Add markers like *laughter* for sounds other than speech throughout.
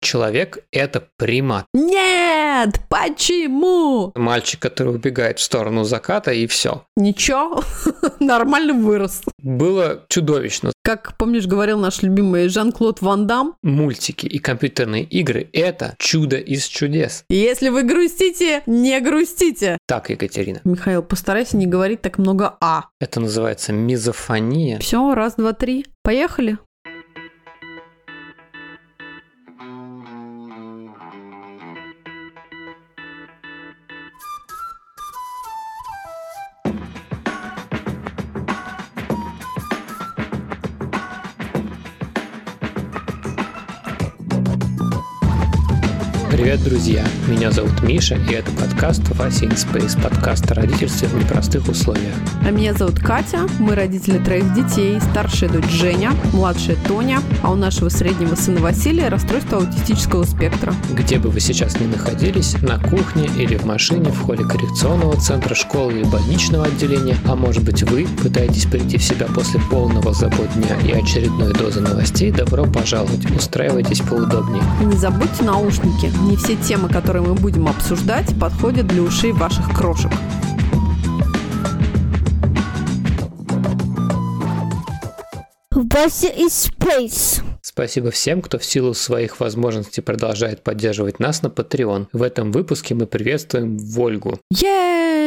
Человек – это примат. Нет! Почему? Мальчик, который убегает в сторону заката, и все. Ничего, *laughs* нормально вырос. Было чудовищно. Как, помнишь, говорил наш любимый Жан-Клод Ван Дам, Мультики и компьютерные игры – это чудо из чудес. если вы грустите, не грустите. Так, Екатерина. Михаил, постарайся не говорить так много «а». Это называется мизофония. Все, раз, два, три. Поехали. Привет, друзья! Меня зовут Миша, и это подкаст Вася in Space, подкаст о родительстве в непростых условиях. А меня зовут Катя, мы родители троих детей, старшая дочь Женя, младшая Тоня, а у нашего среднего сына Василия расстройство аутистического спектра. Где бы вы сейчас ни находились, на кухне или в машине, в холле коррекционного центра, школы или больничного отделения, а может быть вы пытаетесь прийти в себя после полного забот дня и очередной дозы новостей, добро пожаловать, устраивайтесь поудобнее. И не забудьте наушники, не все темы, которые мы будем обсуждать, подходят для ушей ваших крошек. Вася из Space. Спасибо всем, кто в силу своих возможностей продолжает поддерживать нас на Patreon. В этом выпуске мы приветствуем Вольгу. Ей,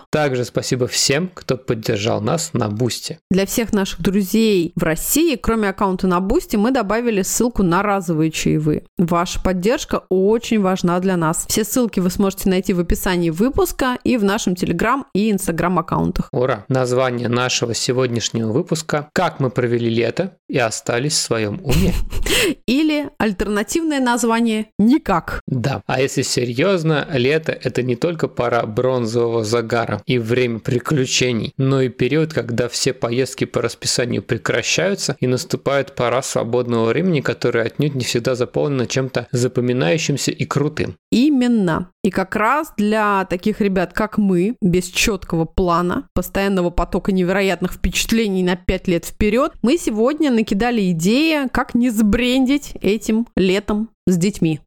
ура! Также спасибо всем, кто поддержал нас на Boosty. Для всех наших друзей в России, кроме аккаунта на Boosty, мы добавили ссылку на разовые чаевые. Ваша поддержка очень важна для нас. Все ссылки вы сможете найти в описании выпуска и в нашем Телеграм и Инстаграм аккаунтах. Ура! Название нашего сегодняшнего выпуска «Как мы провели лето и остались в своем уме». *laughs* Или альтернативное название «Никак». Да, а если серьезно, лето – это не только пора бронзового загара и время приключений, но и период, когда все поездки по расписанию прекращаются и наступает пора свободного времени, которое отнюдь не всегда заполнено чем-то запоминающимся и крутым. Именно. И как раз для таких ребят, как мы, без четкого плана, постоянного потока невероятных впечатлений на 5 лет вперед, мы сегодня накидали идеи, как не сбрендить этим летом с детьми.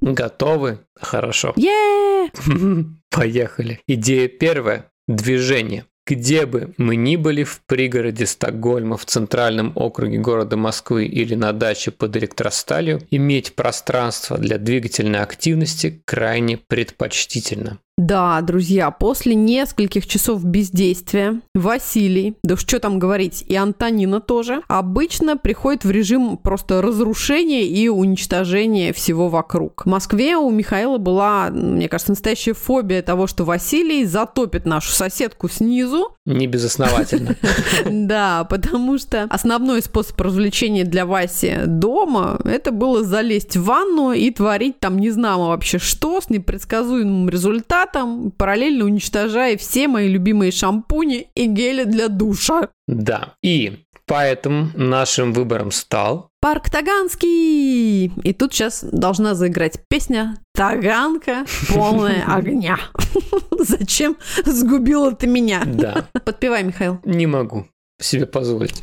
Готовы? Хорошо. е *laughs* Поехали. Идея первая – движение. Где бы мы ни были в пригороде Стокгольма, в центральном округе города Москвы или на даче под электросталью, иметь пространство для двигательной активности крайне предпочтительно. Да, друзья, после нескольких часов бездействия Василий, да что там говорить, и Антонина тоже, обычно приходит в режим просто разрушения и уничтожения всего вокруг. В Москве у Михаила была, мне кажется, настоящая фобия того, что Василий затопит нашу соседку снизу. Не безосновательно. *laughs* Да, потому что основной способ развлечения для Васи дома это было залезть в ванну и творить там не знамо вообще что с непредсказуемым результатом, параллельно уничтожая все мои любимые шампуни и гели для душа. Да. И поэтому нашим выбором стал Парк Таганский! И тут сейчас должна заиграть песня «Таганка, полная *laughs* огня». *laughs* Зачем сгубила ты меня? Да. Подпевай, Михаил. Не могу себе позволить.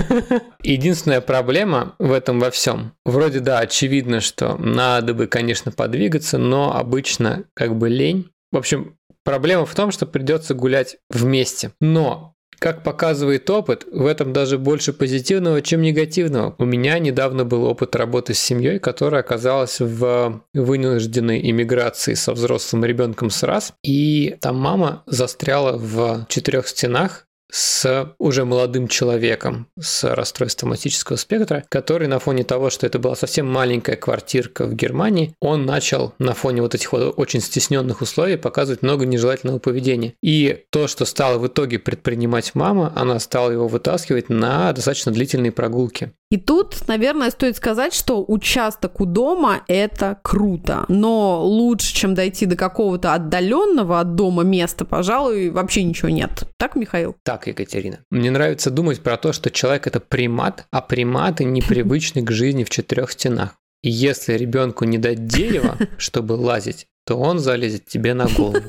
*laughs* Единственная проблема в этом во всем. Вроде да, очевидно, что надо бы, конечно, подвигаться, но обычно как бы лень. В общем, проблема в том, что придется гулять вместе. Но как показывает опыт, в этом даже больше позитивного, чем негативного. У меня недавно был опыт работы с семьей, которая оказалась в вынужденной иммиграции со взрослым ребенком с раз. И там мама застряла в четырех стенах с уже молодым человеком с расстройством аутического спектра, который на фоне того, что это была совсем маленькая квартирка в Германии, он начал на фоне вот этих вот очень стесненных условий показывать много нежелательного поведения. И то, что стала в итоге предпринимать мама, она стала его вытаскивать на достаточно длительные прогулки. И тут, наверное, стоит сказать, что участок у дома – это круто. Но лучше, чем дойти до какого-то отдаленного от дома места, пожалуй, вообще ничего нет. Так, Михаил? Так, Екатерина. Мне нравится думать про то, что человек – это примат, а приматы непривычны к жизни в четырех стенах. И если ребенку не дать дерева, *laughs* чтобы лазить, то он залезет тебе на голову.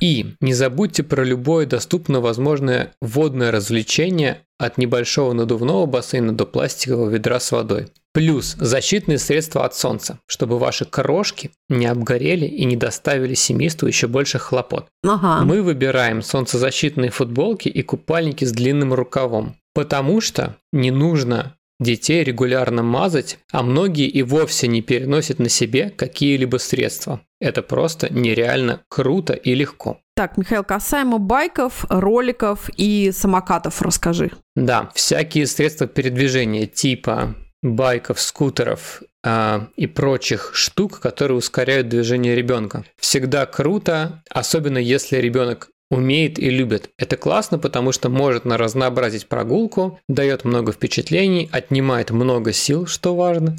И не забудьте про любое доступно возможное водное развлечение от небольшого надувного бассейна до пластикового ведра с водой. Плюс защитные средства от солнца, чтобы ваши крошки не обгорели и не доставили семейству еще больше хлопот. Ага. Мы выбираем солнцезащитные футболки и купальники с длинным рукавом, потому что не нужно детей регулярно мазать, а многие и вовсе не переносят на себе какие-либо средства. Это просто нереально круто и легко. Так, Михаил, касаемо байков, роликов и самокатов расскажи. Да, всякие средства передвижения типа байков, скутеров э, и прочих штук, которые ускоряют движение ребенка. Всегда круто, особенно если ребенок умеет и любит. Это классно, потому что может на разнообразить прогулку, дает много впечатлений, отнимает много сил, что важно,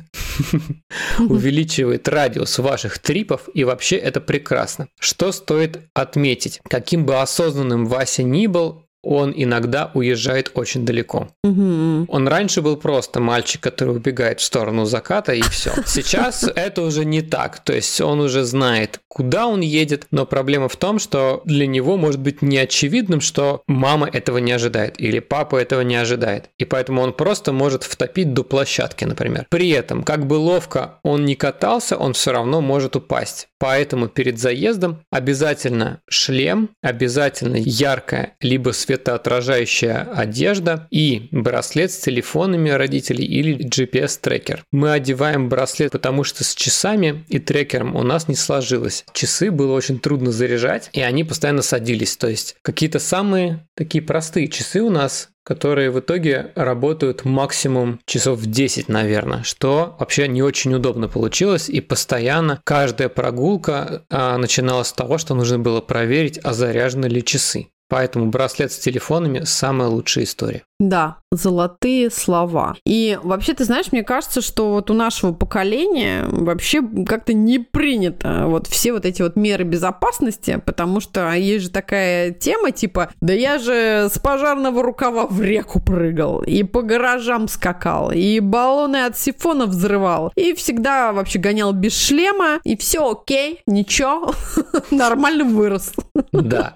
*laughs* увеличивает радиус ваших трипов, и вообще это прекрасно. Что стоит отметить? Каким бы осознанным Вася ни был, он иногда уезжает очень далеко. Угу. Он раньше был просто мальчик, который убегает в сторону заката и все. Сейчас *laughs* это уже не так. То есть он уже знает, куда он едет, но проблема в том, что для него может быть неочевидным, что мама этого не ожидает или папа этого не ожидает. И поэтому он просто может втопить до площадки, например. При этом, как бы ловко он не катался, он все равно может упасть. Поэтому перед заездом обязательно шлем, обязательно яркая либо светоотражающая одежда и браслет с телефонами родителей или GPS-трекер. Мы одеваем браслет, потому что с часами и трекером у нас не сложилось. Часы было очень трудно заряжать, и они постоянно садились. То есть какие-то самые такие простые часы у нас которые в итоге работают максимум часов в 10, наверное, что вообще не очень удобно получилось, и постоянно каждая прогулка а, начиналась с того, что нужно было проверить, а заряжены ли часы. Поэтому браслет с телефонами – самая лучшая история. Да, золотые слова. И вообще, ты знаешь, мне кажется, что вот у нашего поколения вообще как-то не принято вот все вот эти вот меры безопасности, потому что есть же такая тема типа, да я же с пожарного рукава в реку прыгал, и по гаражам скакал, и баллоны от сифона взрывал, и всегда вообще гонял без шлема, и все окей, ничего, *laughs* нормально вырос. Да,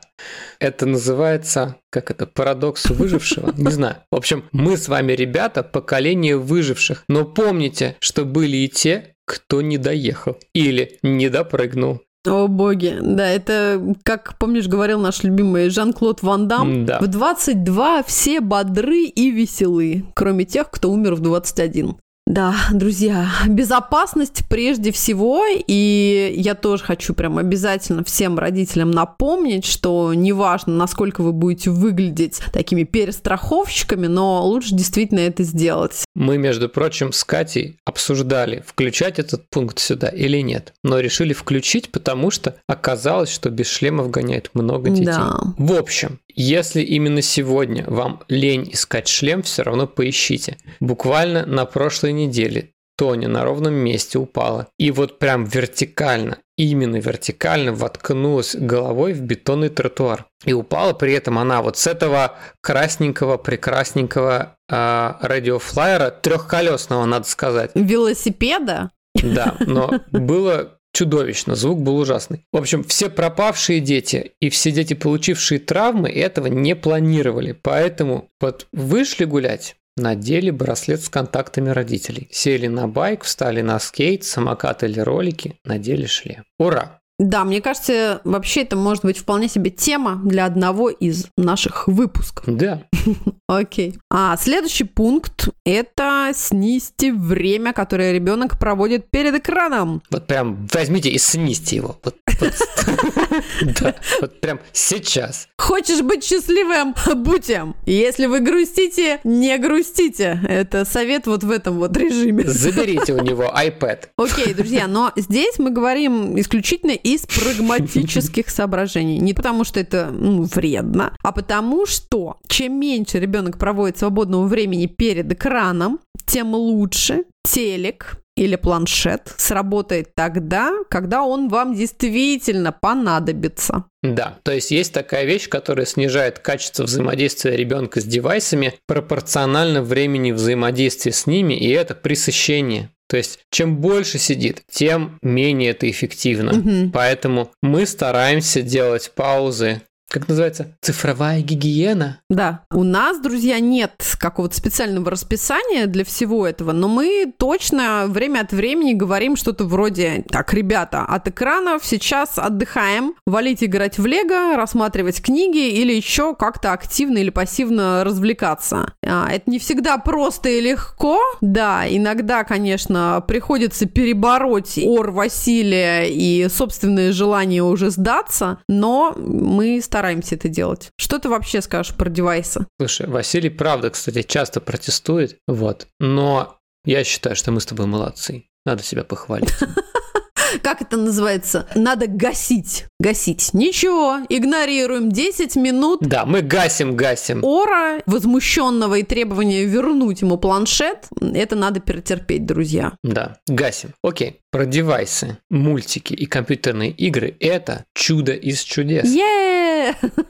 это называется, как это, парадокс выжившего? Не знаю. В общем, мы с вами, ребята, поколение выживших. Но помните, что были и те, кто не доехал или не допрыгнул. О боги, да, это, как помнишь, говорил наш любимый Жан-Клод Ван Дам, да. в 22 все бодры и веселы, кроме тех, кто умер в 21. Да, друзья, безопасность прежде всего, и я тоже хочу прям обязательно всем родителям напомнить, что неважно, насколько вы будете выглядеть такими перестраховщиками, но лучше действительно это сделать. Мы, между прочим, с Катей обсуждали, включать этот пункт сюда или нет, но решили включить, потому что оказалось, что без шлемов гоняет много детей. Да. В общем, если именно сегодня вам лень искать шлем, все равно поищите. Буквально на прошлой неделе Тоня на ровном месте упала. И вот прям вертикально, именно вертикально воткнулась головой в бетонный тротуар. И упала при этом она вот с этого красненького, прекрасненького э, радиофлайера, трехколесного, надо сказать. Велосипеда? Да, но было чудовищно, звук был ужасный. В общем, все пропавшие дети и все дети, получившие травмы, этого не планировали. Поэтому вот вышли гулять, надели браслет с контактами родителей. Сели на байк, встали на скейт, самокат или ролики, надели шлем. Ура! Да, мне кажется, вообще это может быть вполне себе тема для одного из наших выпусков. Да. *laughs* Окей. А следующий пункт – это снизьте время, которое ребенок проводит перед экраном. Вот прям возьмите и снизьте его. Вот, *laughs* прям сейчас. Хочешь быть счастливым? Будь им. Если вы грустите, не грустите. Это совет вот в этом вот режиме. Заберите у него iPad. Окей, друзья, но здесь мы говорим исключительно из прагматических соображений. Не потому, что это ну, вредно, а потому, что чем меньше ребенок проводит свободного времени перед экраном, тем лучше телек или планшет сработает тогда, когда он вам действительно понадобится. Да, то есть есть такая вещь, которая снижает качество взаимодействия ребенка с девайсами пропорционально времени взаимодействия с ними, и это пресыщение. То есть, чем больше сидит, тем менее это эффективно. Мгм. Поэтому мы стараемся делать паузы. Как называется? Цифровая гигиена. Да. У нас, друзья, нет какого-то специального расписания для всего этого, но мы точно время от времени говорим что-то вроде «Так, ребята, от экранов сейчас отдыхаем, валить играть в лего, рассматривать книги или еще как-то активно или пассивно развлекаться». А, Это не всегда просто и легко. Да, иногда, конечно, приходится перебороть ор Василия и собственное желание уже сдаться, но мы стараемся это делать. Что ты вообще скажешь про девайсы? Слушай, Василий, правда, кстати, часто протестует, вот. Но я считаю, что мы с тобой молодцы. Надо себя похвалить. *laughs* Как это называется? Надо гасить. Гасить. Ничего, игнорируем 10 минут Да, мы гасим, гасим. ора, возмущенного и требования вернуть ему планшет. Это надо перетерпеть, друзья. Да, гасим. Окей. Про девайсы, мультики и компьютерные игры – это чудо из чудес.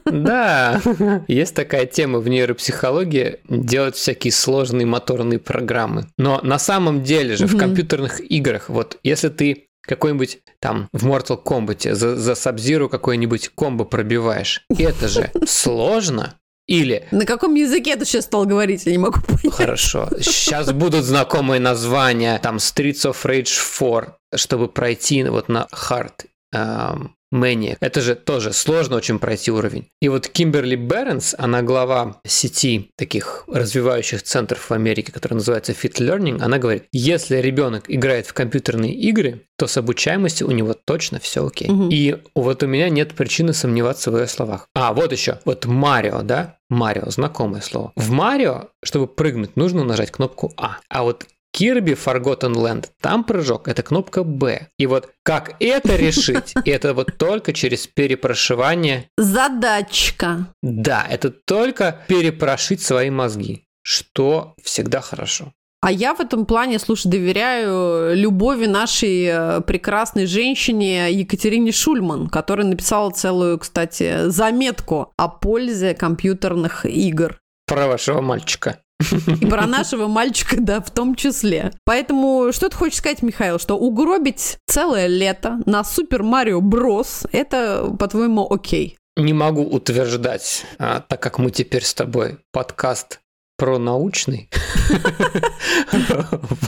Да, *laughs* есть такая тема в нейропсихологии делать всякие сложные моторные программы. Но на самом деле же в компьютерных играх, вот если ты какой-нибудь там в Mortal Kombat за, за Sub-Zero какой-нибудь комбо пробиваешь, это же сложно. Или На каком языке ты сейчас стал говорить? Я не могу понять. Хорошо. Сейчас будут знакомые названия, там Streets of Rage 4, чтобы пройти вот на Hard эм, Maniac. Это же тоже сложно очень пройти уровень. И вот Кимберли Бернс, она глава сети таких развивающих центров в Америке, которая называется Fit Learning, она говорит, если ребенок играет в компьютерные игры, то с обучаемостью у него точно все окей. Мгм. И вот у меня нет причины сомневаться в ее словах. А, вот еще. Вот Марио, да? Марио, знакомое слово. В Марио, чтобы прыгнуть, нужно нажать кнопку А. А вот Kirby Forgotten Land, там прыжок, это кнопка Б. И вот как это *laughs* решить, это вот только через перепрошивание. Задачка. Да, это только перепрошить свои мозги, что всегда хорошо. А я в этом плане, слушай, доверяю любови нашей э, прекрасной женщине Екатерине Шульман, которая написала целую, кстати, заметку о пользе компьютерных игр. Про вашего мальчика. И про нашего мальчика, да, в том числе. Поэтому, что ты хочешь сказать, Михаил, что угробить целое лето на Супер Марио Брос, это, по-твоему, окей? Не могу утверждать, а, так как мы теперь с тобой подкаст про научный. *laughs*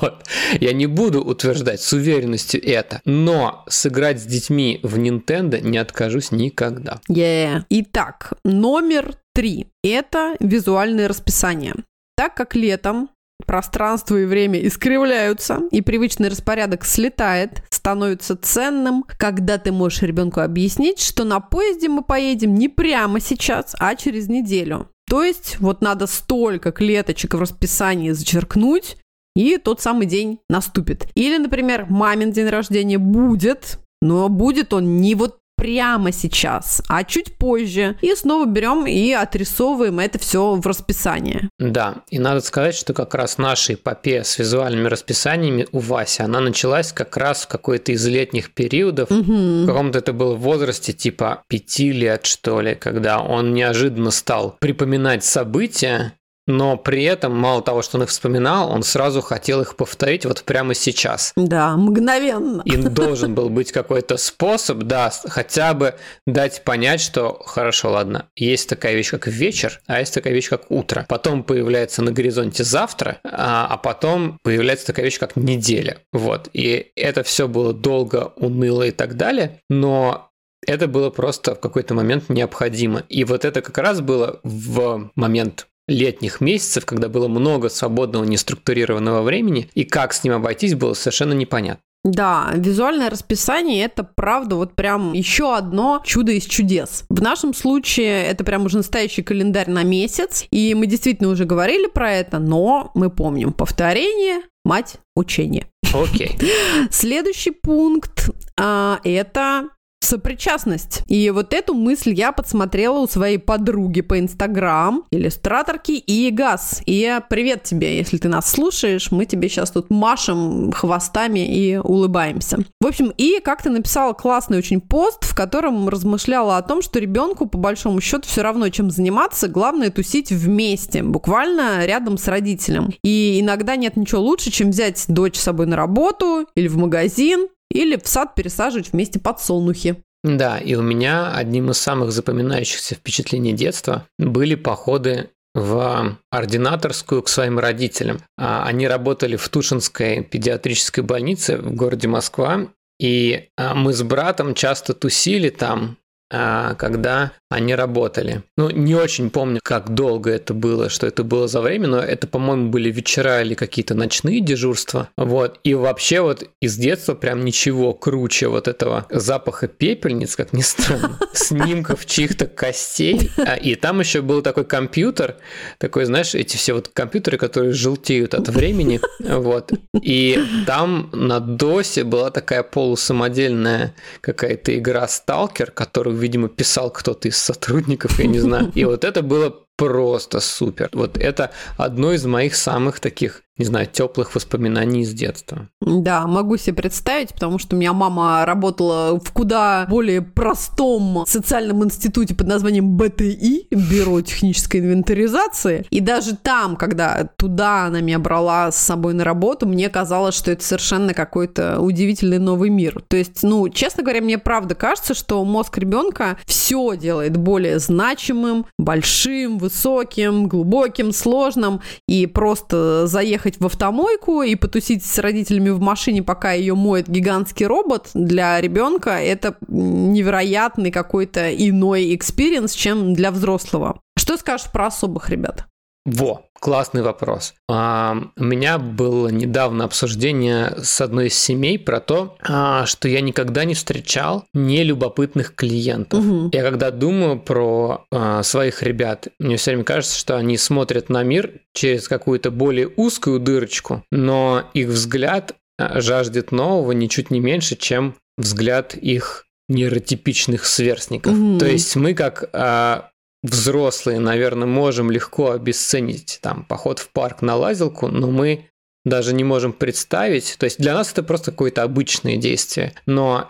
Вот. Я не буду утверждать с уверенностью это, но сыграть с детьми в Nintendo не откажусь никогда. Yeah. Итак, номер три – это визуальное расписание. Так как летом пространство и время искривляются, и привычный распорядок слетает, становится ценным, когда ты можешь ребенку объяснить, что на поезде мы поедем не прямо сейчас, а через неделю. То есть вот надо столько клеточек в расписании зачеркнуть, и тот самый день наступит. Или, например, мамин день рождения будет, но будет он не вот прямо сейчас, а чуть позже. И снова берем и отрисовываем это все в расписание. Да, и надо сказать, что как раз наша эпопея с визуальными расписаниями у Васи, она началась как раз в какой-то из летних периодов, Мгм. В каком-то это было возрасте типа пяти лет, что ли, когда он неожиданно стал припоминать события, но при этом, мало того, что он их вспоминал, он сразу хотел их повторить вот прямо сейчас. Да, мгновенно. И *laughs* должен был быть какой-то способ, да, хотя бы дать понять, что хорошо, ладно, есть такая вещь, как вечер, а есть такая вещь, как утро. Потом появляется на горизонте завтра, а, а потом появляется такая вещь, как неделя. Вот. И это все было долго, уныло и так далее, но это было просто в какой-то момент необходимо. И вот это как раз было в момент летних месяцев, когда было много свободного неструктурированного времени, и как с ним обойтись было совершенно непонятно. Да, визуальное расписание это правда вот прям еще одно чудо из чудес. В нашем случае это прям уже настоящий календарь на месяц, и мы действительно уже говорили про это, но мы помним повторение, мать учения. Окей. *laughs* Следующий пункт а, это сопричастность. И вот эту мысль я подсмотрела у своей подруги по Инстаграм, иллюстраторки и Газ. И привет тебе, если ты нас слушаешь, мы тебе сейчас тут машем хвостами и улыбаемся. В общем, и как-то написала классный очень пост, в котором размышляла о том, что ребенку по большому счету все равно, чем заниматься, главное тусить вместе, буквально рядом с родителем. И иногда нет ничего лучше, чем взять дочь с собой на работу или в магазин, или в сад пересаживать вместе подсолнухи. Да, и у меня одним из самых запоминающихся впечатлений детства были походы в ординаторскую к своим родителям. А, они работали в Тушинской педиатрической больнице в городе Москва, и а, мы с братом часто тусили там, когда они работали. Ну, не очень помню, как долго это было, что это было за время, но это, по-моему, были вечера или какие-то ночные дежурства. Вот. И вообще вот из детства прям ничего круче вот этого запаха пепельниц, как ни странно, *laughs* снимков чьих-то костей. А, и там еще был такой компьютер, такой, знаешь, эти все вот компьютеры, которые желтеют от времени. Вот. И там на досе была такая полусамодельная какая-то игра «Сталкер», которую, видимо, писал кто-то из сотрудников, я не знаю. И *laughs* вот это было просто супер. Вот это одно из моих самых таких не знаю, теплых воспоминаний из детства. Да, могу себе представить, потому что у меня мама работала в куда более простом социальном институте под названием БТИ, Бюро технической инвентаризации. И даже там, когда туда она меня брала с собой на работу, мне казалось, что это совершенно какой-то удивительный новый мир. То есть, ну, честно говоря, мне правда кажется, что мозг ребенка все делает более значимым, большим, высоким, глубоким, сложным, и просто заехать поехать в автомойку и потусить с родителями в машине, пока ее моет гигантский робот, для ребенка это невероятный какой-то иной experience, чем для взрослого. Что скажешь про особых ребят? Во, классный вопрос. А, у меня было недавно обсуждение с одной из семей про то, а, что я никогда не встречал нелюбопытных клиентов. Угу. Я когда думаю про а, своих ребят, мне все время кажется, что они смотрят на мир через какую-то более узкую дырочку, но их взгляд жаждет нового ничуть не меньше, чем взгляд их нейротипичных сверстников. Mm-hmm. То есть мы как взрослые, наверное, можем легко обесценить там поход в парк на лазилку, но мы даже не можем представить, то есть для нас это просто какое-то обычное действие, но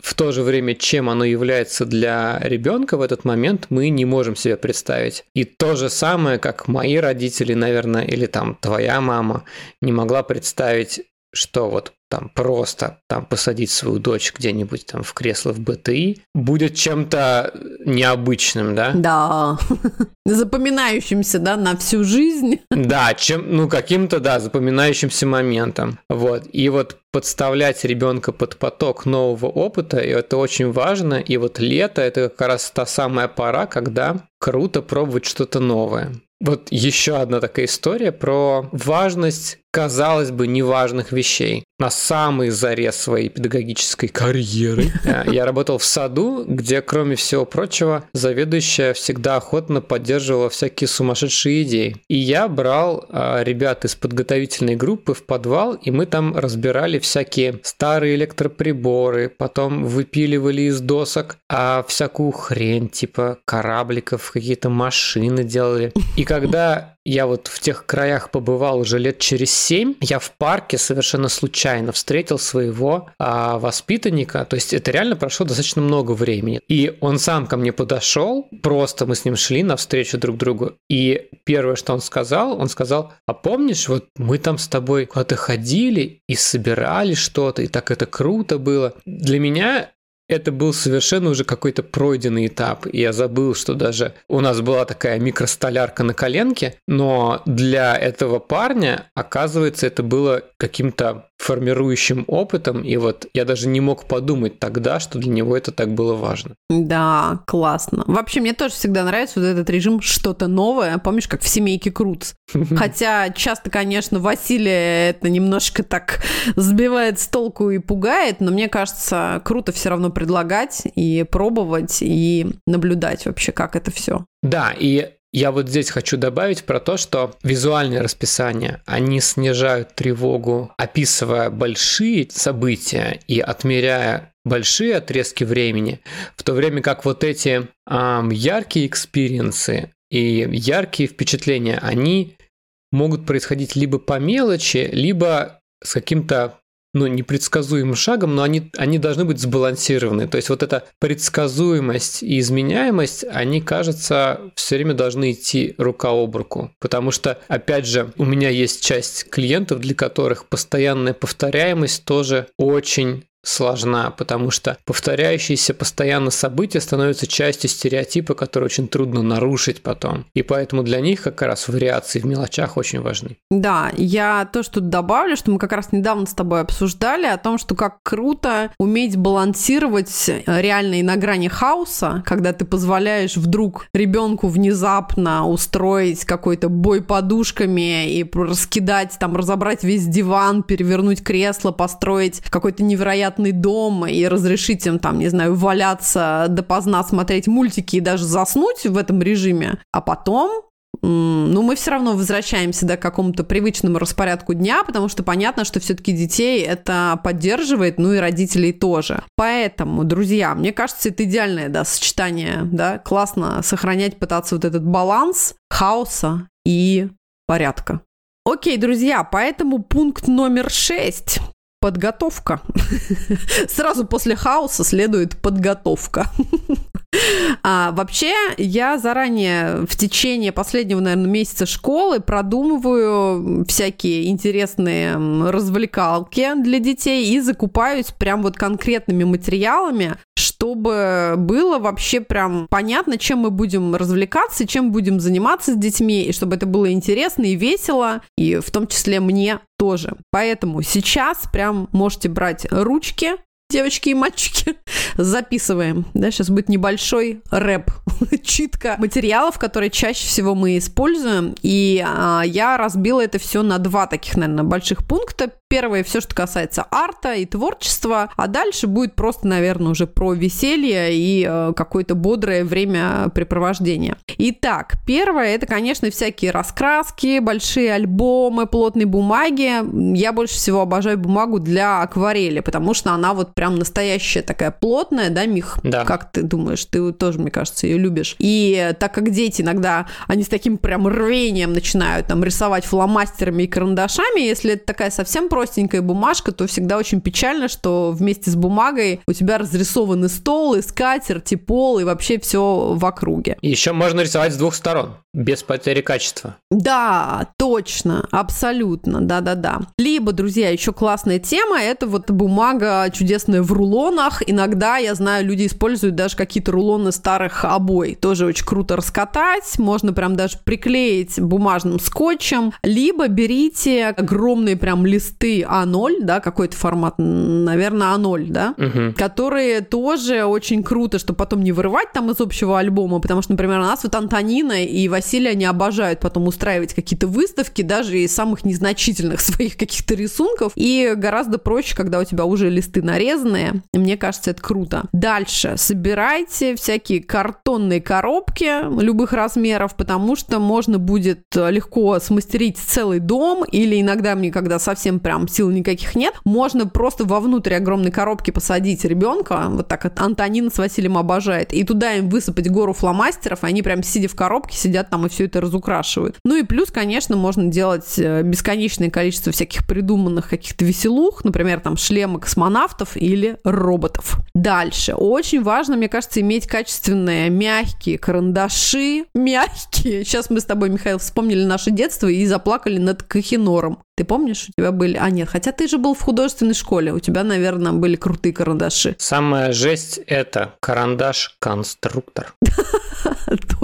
в то же время, чем оно является для ребенка в этот момент, мы не можем себе представить. И то же самое, как мои родители, наверное, или там твоя мама не могла представить, что вот там просто там посадить свою дочь где-нибудь там в кресло в БТИ будет чем-то необычным, да? Да, *laughs* запоминающимся, да, на всю жизнь. Да, чем, ну каким-то, да, запоминающимся моментом. Вот, и вот подставлять ребенка под поток нового опыта, и это очень важно. И вот лето – это как раз та самая пора, когда круто пробовать что-то новое. Вот еще одна такая история про важность, казалось бы, неважных вещей. На самой заре своей педагогической карьеры *laughs* э, я работал в саду, где, кроме всего прочего, заведующая всегда охотно поддерживала всякие сумасшедшие идеи. И я брал а, ребят из подготовительной группы в подвал, и мы там разбирали всякие старые электроприборы, потом выпиливали из досок а всякую хрень, типа корабликов, какие-то машины делали. И когда я вот в тех краях побывал уже лет через семь, я в парке совершенно случайно встретил своего а, воспитанника, то есть это реально прошло достаточно много времени. И он сам ко мне подошел, просто мы с ним шли навстречу друг другу, и первое, что он сказал, он сказал, а помнишь, вот мы там с тобой куда-то ходили и собирали что-то, и так это круто было. Для меня это был совершенно уже какой-то пройденный этап. И я забыл, что даже у нас была такая микростолярка на коленке, но для этого парня, оказывается, это было каким-то формирующим опытом, и вот я даже не мог подумать тогда, что для него это так было важно. Да, классно. Вообще, мне тоже всегда нравится вот этот режим что-то новое, помнишь, как в «Семейке Крутс». *laughs* Хотя часто, конечно, Василия это немножко так сбивает с толку и пугает, но мне кажется, круто все равно предлагать и пробовать, и наблюдать вообще, как это все. Да, и я вот здесь хочу добавить про то, что визуальные расписания, они снижают тревогу, описывая большие события и отмеряя большие отрезки времени, в то время как вот эти эм, яркие experience ы и яркие впечатления, они могут происходить либо по мелочи, либо с каким-то ну, непредсказуемым шагом, но они, они должны быть сбалансированы. То есть вот эта предсказуемость и изменяемость, они, кажется, все время должны идти рука об руку. Потому что, опять же, у меня есть часть клиентов, для которых постоянная повторяемость тоже очень сложна, потому что повторяющиеся постоянно события становятся частью стереотипа, который очень трудно нарушить потом. И поэтому для них как раз вариации в мелочах очень важны. Да, я то, что добавлю, что мы как раз недавно с тобой обсуждали о том, что как круто уметь балансировать реально и на грани хаоса, когда ты позволяешь вдруг ребенку внезапно устроить какой-то бой подушками и раскидать, там, разобрать весь диван, перевернуть кресло, построить какой-то невероятный невероятный дом и разрешить им там, не знаю, валяться допоздна, смотреть мультики и даже заснуть в этом режиме, а потом ну, мы все равно возвращаемся да, к какому-то привычному распорядку дня, потому что понятно, что все-таки детей это поддерживает, ну и родителей тоже. Поэтому, друзья, мне кажется, это идеальное да, сочетание, да, классно сохранять, пытаться вот этот баланс хаоса и порядка. Окей, друзья, поэтому пункт номер шесть подготовка. *laughs* Сразу после хаоса следует подготовка. *laughs* А вообще, я заранее в течение последнего, наверное, месяца школы продумываю всякие интересные развлекалки для детей и закупаюсь прям вот конкретными материалами, чтобы было вообще прям понятно, чем мы будем развлекаться, чем будем заниматься с детьми, и чтобы это было интересно и весело, и в том числе мне тоже. Поэтому сейчас прям можете брать ручки, девочки и мальчики, *laughs* записываем. Да, сейчас будет небольшой рэп, *laughs* читка материалов, которые чаще всего мы используем. И а, я разбила это все на два таких, наверное, больших пункта. Первое, все, что касается арта и творчества, а дальше будет просто, наверное, уже про веселье и э, какое-то бодрое времяпрепровождение. Итак, первое, это, конечно, всякие раскраски, большие альбомы, плотные бумаги. Я больше всего обожаю бумагу для акварели, потому что она вот прям настоящая такая плотная, да, Мих? Да. Как ты думаешь? Ты тоже, мне кажется, ее любишь. И так как дети иногда, они с таким прям рвением начинают там рисовать фломастерами и карандашами, если это такая совсем простенькая бумажка, то всегда очень печально, что вместе с бумагой у тебя разрисованы стол, и скатерть, и пол, и вообще все в округе. Еще можно рисовать с двух сторон, без потери качества. Да, точно, абсолютно, да-да-да. Либо, друзья, еще классная тема, это вот бумага чудесная в рулонах. Иногда, я знаю, люди используют даже какие-то рулоны старых обой. Тоже очень круто раскатать, можно прям даже приклеить бумажным скотчем. Либо берите огромные прям листы листы А0, да, какой-то формат, наверное, А0, да, угу. которые тоже очень круто, чтобы потом не вырывать там из общего альбома, потому что, например, у нас вот Антонина и Василий, они обожают потом устраивать какие-то выставки, даже из самых незначительных *laughs* своих каких-то рисунков, и гораздо проще, когда у тебя уже листы нарезанные, мне кажется, это круто. Дальше, собирайте всякие картонные коробки любых размеров, потому что можно будет легко смастерить целый дом, или иногда мне, когда совсем прям прям сил никаких нет, можно просто вовнутрь огромной коробки посадить ребенка, вот так Антонина с Василием обожает, и туда им высыпать гору фломастеров, они прям сидя в коробке сидят там и все это разукрашивают. Ну и плюс, конечно, можно делать э, бесконечное количество всяких придуманных каких-то веселух, например, там шлемы космонавтов или роботов. Дальше. Очень важно, мне кажется, иметь качественные мягкие карандаши. *laughs* Мягкие. Сейчас мы с тобой, Михаил, вспомнили наше детство и заплакали над Кахинором. Ты помнишь, у тебя были... А, нет, хотя ты же был в художественной школе, у тебя, наверное, были крутые карандаши. Самая жесть – это карандаш-конструктор.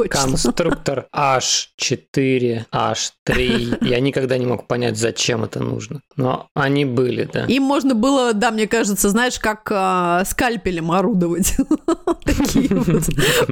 Конструктор *laughs* H4, H3. Я никогда не мог понять, зачем это нужно. Но они были, да. Им можно было, да, мне кажется, знаешь, как э, скальпелем орудовать. *laughs* Такие вот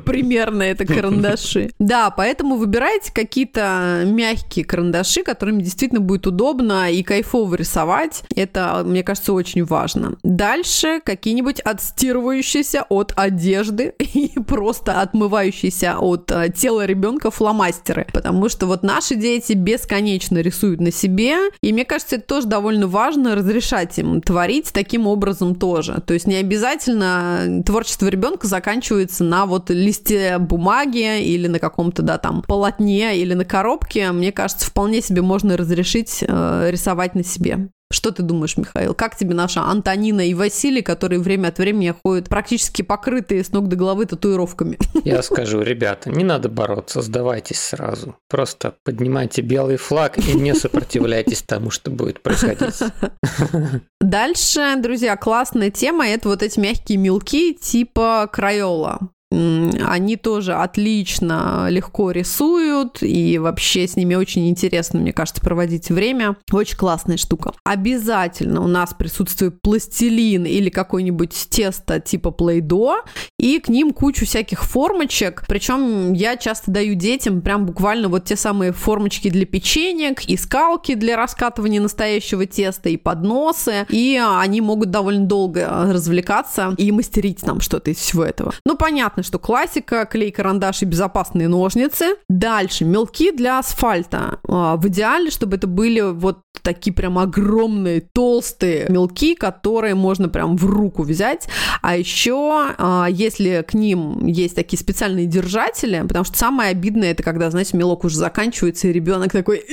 примерно это карандаши. Да, поэтому выбирайте какие-то мягкие карандаши, которыми действительно будет удобно и кайфово рисовать. Это, мне кажется, очень важно. Дальше какие-нибудь отстирывающиеся от одежды *laughs* и просто отмывающиеся от вот а, тело ребенка фломастеры, потому что вот наши дети бесконечно рисуют на себе, и мне кажется, это тоже довольно важно разрешать им творить таким образом тоже. То есть не обязательно творчество ребенка заканчивается на вот листе бумаги или на каком-то, да, там, полотне или на коробке. Мне кажется, вполне себе можно разрешить э, рисовать на себе. Что ты думаешь, Михаил? Как тебе наша Антонина и Василий, которые время от времени ходят практически покрытые с ног до головы татуировками? *laughs* Я скажу, ребята, не надо бороться, сдавайтесь сразу. Просто поднимайте белый флаг и не сопротивляйтесь тому, что будет происходить. *laughs* Дальше, друзья, классная тема – это вот эти мягкие мелки типа крайола они тоже отлично, легко рисуют, и вообще с ними очень интересно, мне кажется, проводить время. Очень классная штука. Обязательно у нас присутствует пластилин или какой-нибудь тесто типа плейдо, и к ним кучу всяких формочек. Причем я часто даю детям прям буквально вот те самые формочки для печенек, и скалки для раскатывания настоящего теста, и подносы, и они могут довольно долго развлекаться и мастерить нам что-то из всего этого. Ну, понятно, понятно, что классика, клей, карандаш и безопасные ножницы. Дальше, мелки для асфальта. А, в идеале, чтобы это были вот такие прям огромные, толстые мелки, которые можно прям в руку взять. А еще, а, если к ним есть такие специальные держатели, потому что самое обидное, это когда, знаете, мелок уже заканчивается, и ребенок такой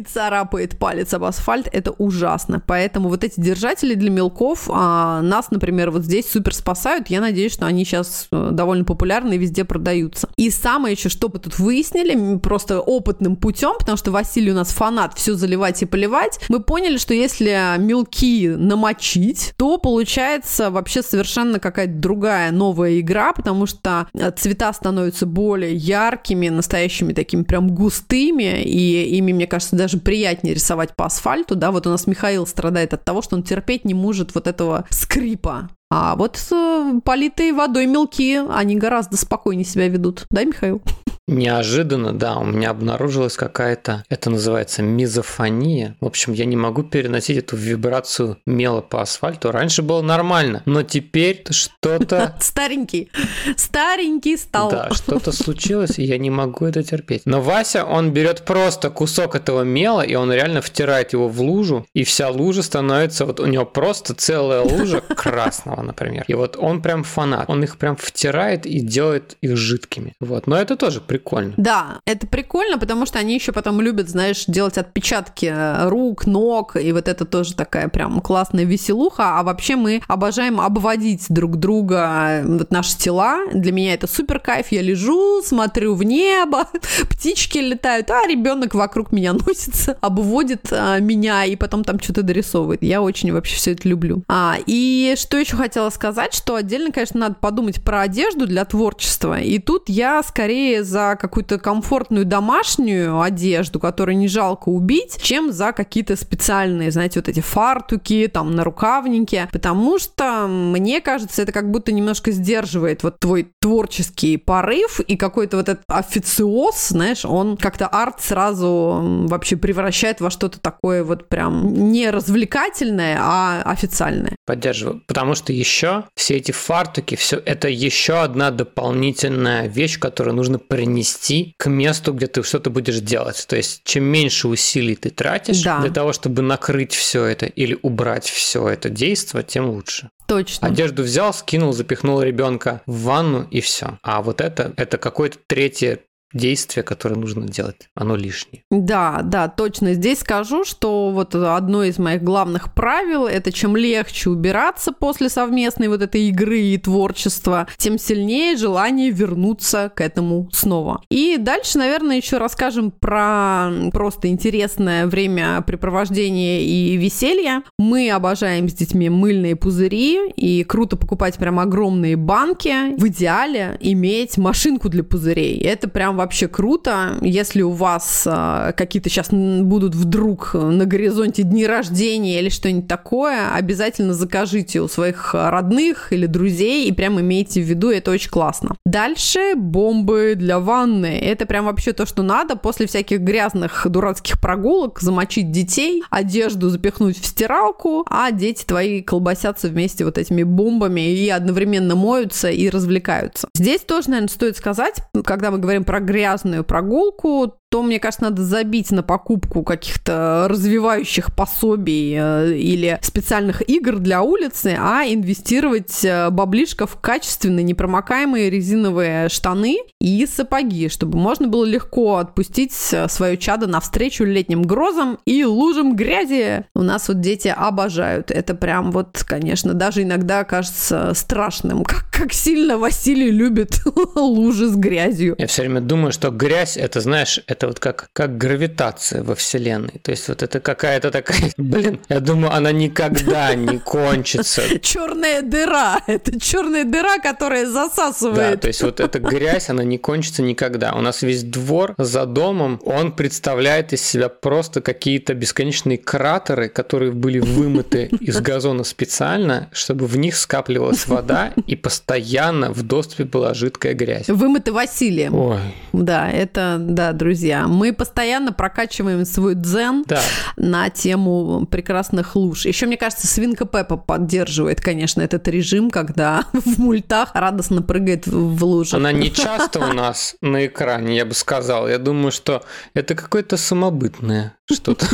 царапает палец об асфальт, это ужасно. Поэтому вот эти держатели для мелков а, нас, например, вот здесь супер спасают. Я надеюсь, что они сейчас э, довольно популярны и везде продаются. И самое еще, что мы тут выяснили, просто опытным путем, потому что Василий у нас фанат все заливать и поливать, мы поняли, что если мелки намочить, то получается вообще совершенно какая-то другая новая игра, потому что э, цвета становятся более яркими, настоящими такими прям густыми, и ими, мне кажется, даже приятнее рисовать по асфальту, да, вот у нас Михаил страдает от того, что он терпеть не может вот этого скрипа. А вот э, политые водой мелки, они гораздо спокойнее себя ведут. Да, Михаил? Неожиданно, да, у меня обнаружилась какая-то, это называется мизофония. В общем, я не могу переносить эту вибрацию мела по асфальту. Раньше было нормально, но теперь что-то... *laughs* Старенький, старенький стал. Да, что-то случилось, и я не могу это терпеть. Но Вася, он берет просто кусок этого мела, и он реально втирает его в лужу, и вся лужа становится, вот у него просто целая лужа *laughs* красного, например. И вот он прям фанат, он их прям втирает и делает их жидкими. Вот, но это тоже прикольно. Да, это прикольно, потому что они еще потом любят, знаешь, делать отпечатки рук, ног, и вот это тоже такая прям классная веселуха. А вообще мы обожаем обводить друг друга, вот наши тела. Для меня это супер кайф. Я лежу, смотрю в небо, *laughs* птички летают, а ребенок вокруг меня *laughs* носится, обводит а, меня и потом там что-то дорисовывает. Я очень вообще все это люблю. А, и что еще хотела сказать, что отдельно, конечно, надо подумать про одежду для творчества. И тут я скорее за какую-то комфортную домашнюю одежду, которую не жалко убить, чем за какие-то специальные, знаете, вот эти фартуки, там, на рукавнике, потому что, мне кажется, это как будто немножко сдерживает вот твой творческий порыв и какой-то вот этот официоз, знаешь, он как-то арт сразу вообще превращает во что-то такое вот прям не развлекательное, а официальное. Поддерживаю, потому что еще все эти фартуки, все это еще одна дополнительная вещь, которую нужно принять нести к месту, где ты что-то будешь делать. То есть, чем меньше усилий ты тратишь да. для того, чтобы накрыть все это или убрать все это действие, тем лучше. Точно. Одежду взял, скинул, запихнул ребенка в ванну и все. А вот это, это какое-то третье действие, которое нужно делать. Оно лишнее. Да, да, точно. Здесь скажу, что вот одно из моих главных правил – это чем легче убираться после совместной вот этой игры и творчества, тем сильнее желание вернуться к этому снова. И дальше, наверное, еще расскажем про просто интересное времяпрепровождение и веселье. Мы обожаем с детьми мыльные пузыри, и круто покупать прям огромные банки. В идеале иметь машинку для пузырей. Это прям вообще круто. Если у вас э, какие-то сейчас будут вдруг на горизонте горизонте дни рождения или что-нибудь такое, обязательно закажите у своих родных или друзей и прям имейте в виду, это очень классно. Дальше бомбы для ванны. Это прям вообще то, что надо после всяких грязных дурацких прогулок замочить детей, одежду запихнуть в стиралку, а дети твои колбасятся вместе вот этими бомбами и одновременно моются и развлекаются. Здесь тоже, наверное, стоит сказать, когда мы говорим про грязную прогулку, то, мне кажется, надо забить на покупку каких-то развивающих пособий э, или специальных игр для улицы, а инвестировать э, баблишко в качественные непромокаемые резиновые штаны и сапоги, чтобы можно было легко отпустить э, свое чадо навстречу летним грозам и лужам грязи. У нас вот дети обожают. Это прям вот, конечно, даже иногда кажется страшным, как, как сильно Василий любит *laughs* лужи с грязью. Я все время думаю, что грязь, это, знаешь, это вот как, как гравитация во Вселенной. То есть вот это какая-то такая, *laughs* блин, я думаю, она никогда не кончится. *laughs* Черная дыра. Это черная дыра, которая засасывает. Да, то есть вот эта грязь, она не кончится никогда. У нас весь двор за домом, он представляет из себя просто какие-то бесконечные кратеры, которые были вымыты *laughs* из газона специально, чтобы в них скапливалась вода и постоянно в доступе была жидкая грязь. Вымыты Василием. Ой. Да, это, да, друзья, друзья. Мы постоянно прокачиваем свой дзен да. на тему прекрасных луж. Еще, мне кажется, Свинка Пеппа поддерживает, конечно, этот режим, когда *laughs* в мультах радостно прыгает в лужу. Она не часто у нас на экране, я бы сказал. Я думаю, что это какое-то самобытное что-то.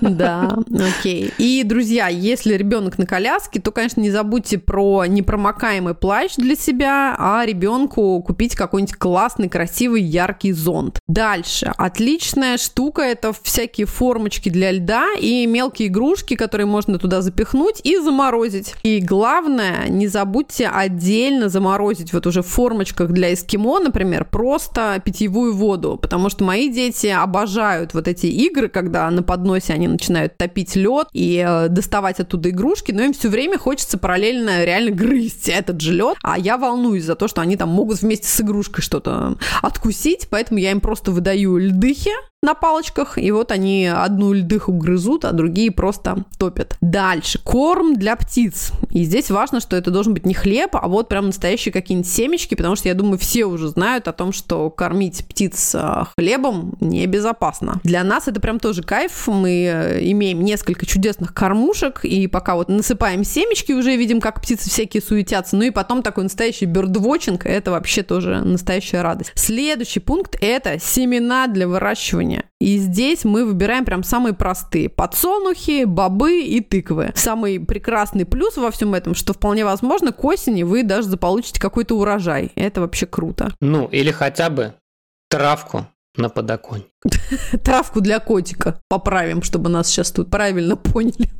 Да, окей. И, друзья, если ребенок на коляске, то, конечно, не забудьте про непромокаемый плащ для себя, а ребенку купить какой-нибудь классный, красивый, яркий зонт. Дальше. Отличная штука – это всякие формочки для льда и мелкие игрушки, которые можно туда запихнуть и заморозить. И главное, не забудьте отдельно заморозить вот уже в формочках для эскимо, например, просто питьевую воду, потому что мои дети обожают вот эти игры, когда на подносе они начинают топить лед и э, доставать оттуда игрушки, но им все время хочется параллельно реально грызть этот же лед, а я волнуюсь за то, что они там могут вместе с игрушкой что-то откусить, поэтому я им просто выдаю льдыхи, на палочках, и вот они одну льдыху грызут, а другие просто топят. Дальше. Корм для птиц. И здесь важно, что это должен быть не хлеб, а вот прям настоящие какие-нибудь семечки, потому что я думаю, все уже знают о том, что кормить птиц а, хлебом небезопасно. Для нас это прям тоже кайф. Мы э, имеем несколько чудесных кормушек, и пока вот насыпаем семечки, уже видим, как птицы всякие суетятся. Ну и потом такой настоящий бёрдвотчинг, это вообще тоже настоящая радость. Следующий пункт – это семена для выращивания. И здесь мы выбираем прям самые простые. Подсолнухи, бобы и тыквы. Самый прекрасный плюс во всем этом, что вполне возможно к осени вы даже заполучите какой-то урожай. Это вообще круто. Ну, или хотя бы травку на подоконник. *laughs* Травку для котика поправим, чтобы нас сейчас тут правильно поняли.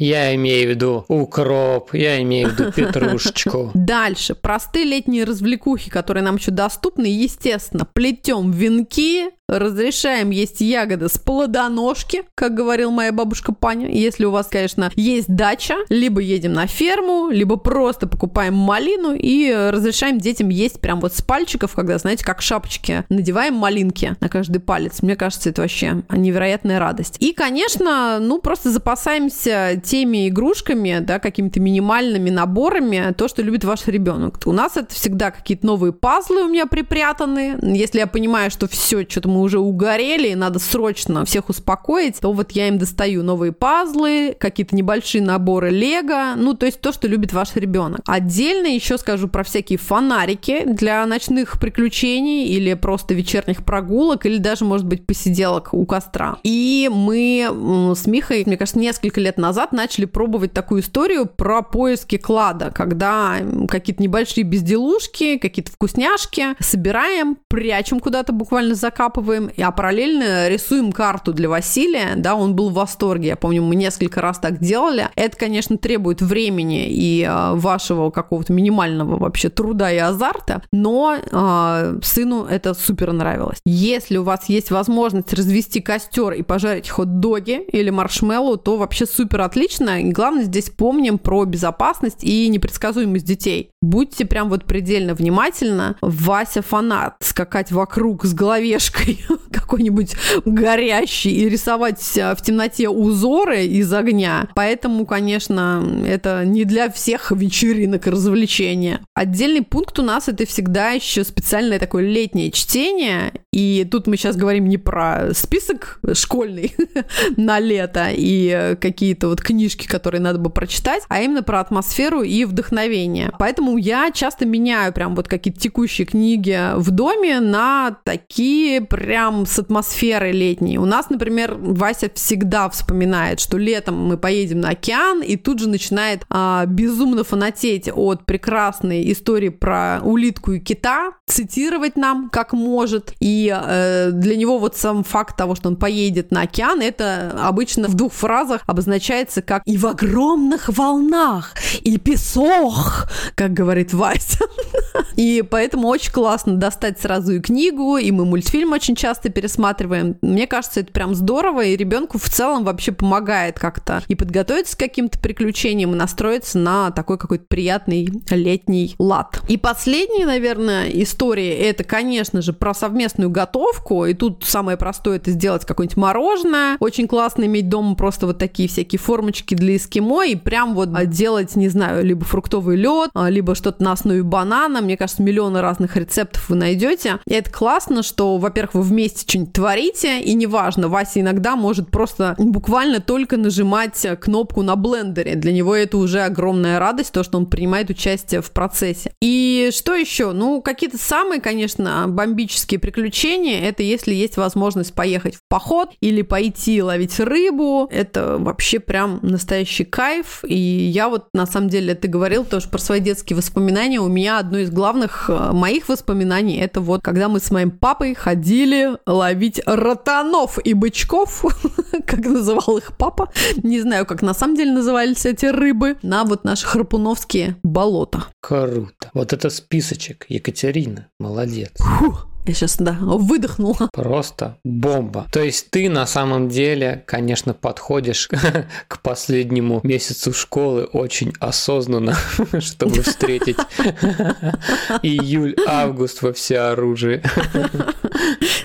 Я имею в виду укроп, я имею в виду *laughs* петрушечку. Дальше. Простые летние развлекухи, которые нам еще доступны. Естественно, плетем венки, разрешаем есть ягоды с плодоножки, как говорил моя бабушка Паня. Если у вас, конечно, есть дача, либо едем на ферму, либо просто покупаем малину и разрешаем детям есть прям вот с пальчиков, когда, знаете, как шапочки. Надеваем малинки на каждый палец. Мне кажется, это вообще невероятная радость. И, конечно, ну, просто запасаемся теми игрушками, да, какими-то минимальными наборами, то, что любит ваш ребенок. У нас это всегда какие-то новые пазлы у меня припрятаны. Если я понимаю, что все, что-то мы уже угорели, надо срочно всех успокоить, то вот я им достаю новые пазлы, какие-то небольшие наборы лего, ну, то есть то, что любит ваш ребенок. Отдельно еще скажу про всякие фонарики для ночных приключений или просто вечерних прогулок, или даже, может быть, посиделок у костра. И мы с Михой, мне кажется, несколько лет назад начали пробовать такую историю про поиски клада, когда какие-то небольшие безделушки, какие-то вкусняшки собираем, прячем куда-то, буквально закапываем, а параллельно рисуем карту для Василия, да, он был в восторге, я помню, мы несколько раз так делали. Это, конечно, требует времени и э, вашего какого-то минимального вообще труда и азарта, но э, сыну это супер нравилось. Если у вас есть возможность развести костер и пожарить хот-доги или маршмеллоу, то вообще супер отлично. И главное, здесь помним про безопасность и непредсказуемость детей. Будьте прям вот предельно внимательны. Вася фанат скакать вокруг с головешкой *laughs* какой-нибудь горящий и рисовать в темноте узоры из огня. Поэтому, конечно, это не для всех вечеринок и развлечения. Отдельный пункт у нас это всегда еще специальное такое летнее чтение. И тут мы сейчас говорим не про список школьный *laughs* на лето и какие-то вот книжки, которые надо бы прочитать, а именно про атмосферу и вдохновение. Поэтому я часто меняю прям вот какие-то текущие книги в доме на такие прям с атмосферой летней. У нас, например, Вася всегда вспоминает, что летом мы поедем на океан, и тут же начинает а, безумно фанатеть от прекрасной истории про улитку и кита, цитировать нам как может. И э, для него вот сам факт того, что он поедет на океан, это обычно в двух фразах обозначается как «и в огромных волнах», и «песок», как говорит Вася. *laughs* И поэтому очень классно достать сразу и книгу, и мы мультфильм очень часто пересматриваем. Мне кажется, это прям здорово, и ребенку в целом вообще помогает как-то и подготовиться к каким-то приключениям, и настроиться на такой какой-то приятный летний лад. И последняя, наверное, история, это, конечно же, про совместную готовку, и тут самое простое это сделать какое-нибудь мороженое. Очень классно иметь дома просто вот такие всякие формочки для эскимо, и прям вот делать, не знаю, либо фруктовый лед, либо что-то на основе банана. Мне кажется, миллионы разных рецептов вы найдете. И это классно, что, во-первых, вы вместе что-нибудь творите, и неважно, Вася иногда может просто буквально только нажимать кнопку на блендере. Для него это уже огромная радость, то, что он принимает участие в процессе. И что еще? Ну, какие-то самые, конечно, бомбические приключения, это если есть возможность поехать в поход или пойти ловить рыбу. Это вообще прям настоящий кайф. И я вот, на самом деле, ты говорил тоже про свои детские воспоминания. У меня одно из главных э, моих воспоминаний это вот, когда мы с моим папой ходили ловить ротанов и бычков, *laughs* как называл их папа. Не знаю, как на самом деле назывались эти рыбы, на вот наши храпуновские болота. Круто. Вот это списочек, Екатерина. Молодец. Фух. Я сейчас, да, выдохнула. Просто бомба. То есть ты на самом деле, конечно, подходишь *laughs* к последнему месяцу школы очень осознанно, *laughs* чтобы встретить *laughs* июль-август во всеоружии.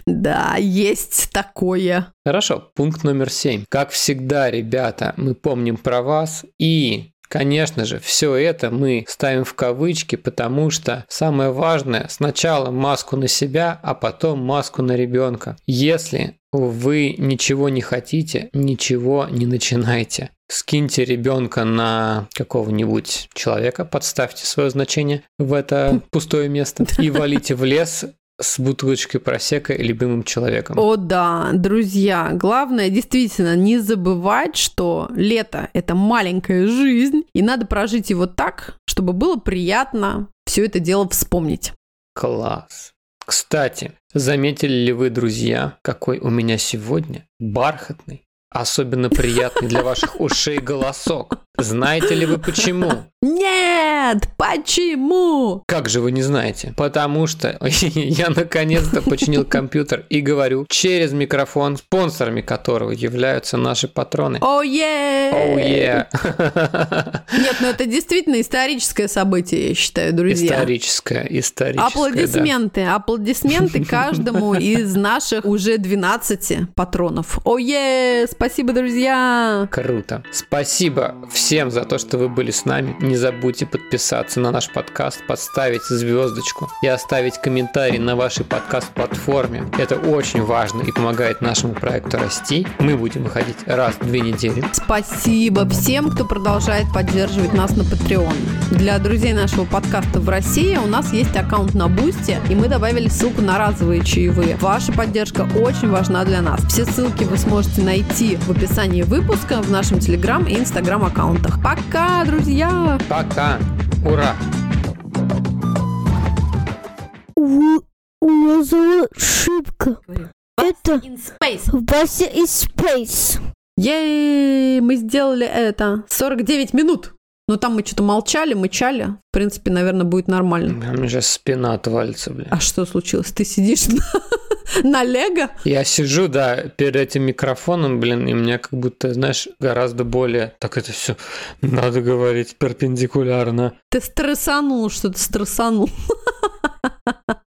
Да, есть такое. Хорошо, пункт номер семь. Как всегда, ребята, мы помним про вас и Конечно же, все это мы ставим в кавычки, потому что самое важное сначала маску на себя, а потом маску на ребенка. Если вы ничего не хотите, ничего не начинайте. Скиньте ребенка на какого-нибудь человека, подставьте свое значение в это пустое место и валите в лес с бутылочкой просека и любимым человеком. О да, друзья, главное действительно не забывать, что лето – это маленькая жизнь, и надо прожить его так, чтобы было приятно все это дело вспомнить. Класс. Кстати, заметили ли вы, друзья, какой у меня сегодня бархатный, особенно приятный для ваших *laughs* ушей голосок? Знаете ли вы почему? Нет, почему? Как же вы не знаете? Потому что *laughs* я наконец-то починил компьютер и говорю через микрофон, спонсорами которого являются наши патроны. О, yeah! Нет, ну это действительно историческое событие, я считаю, друзья. Историческое, историческое, Аплодисменты, да. аплодисменты *laughs* каждому из наших уже 12 патронов. О! Спасибо, друзья! Круто. Спасибо всем за то, что вы были с нами. Не забудьте подписаться на наш подкаст, поставить звездочку и оставить комментарий на вашей подкаст-платформе. Это очень важно и помогает нашему проекту расти. Мы будем выходить раз в две недели. Спасибо всем, кто продолжает поддерживать нас на Patreon. Для друзей нашего подкаста в России у нас есть аккаунт на Бусте, и мы добавили ссылку на разовые чаевые. Ваша поддержка очень важна для нас. Все ссылки вы сможете найти в описании выпуска в нашем Телеграм и Инстаграм аккаунтах. Пока, друзья! Пока! Ура! У, у нас ошибка. Это Вася из Space. Ей, мы сделали это. 49 минут. Но там мы что-то молчали, мычали. В принципе, наверное, будет нормально. У меня сейчас спина отвалится, блин. А что случилось? Ты сидишь на, *laughs* на лего? Я сижу, да, перед этим микрофоном, блин, и мне как будто, знаешь, гораздо более... Так это все надо говорить перпендикулярно. Ты стрессанул, что-то стрессанул. *laughs*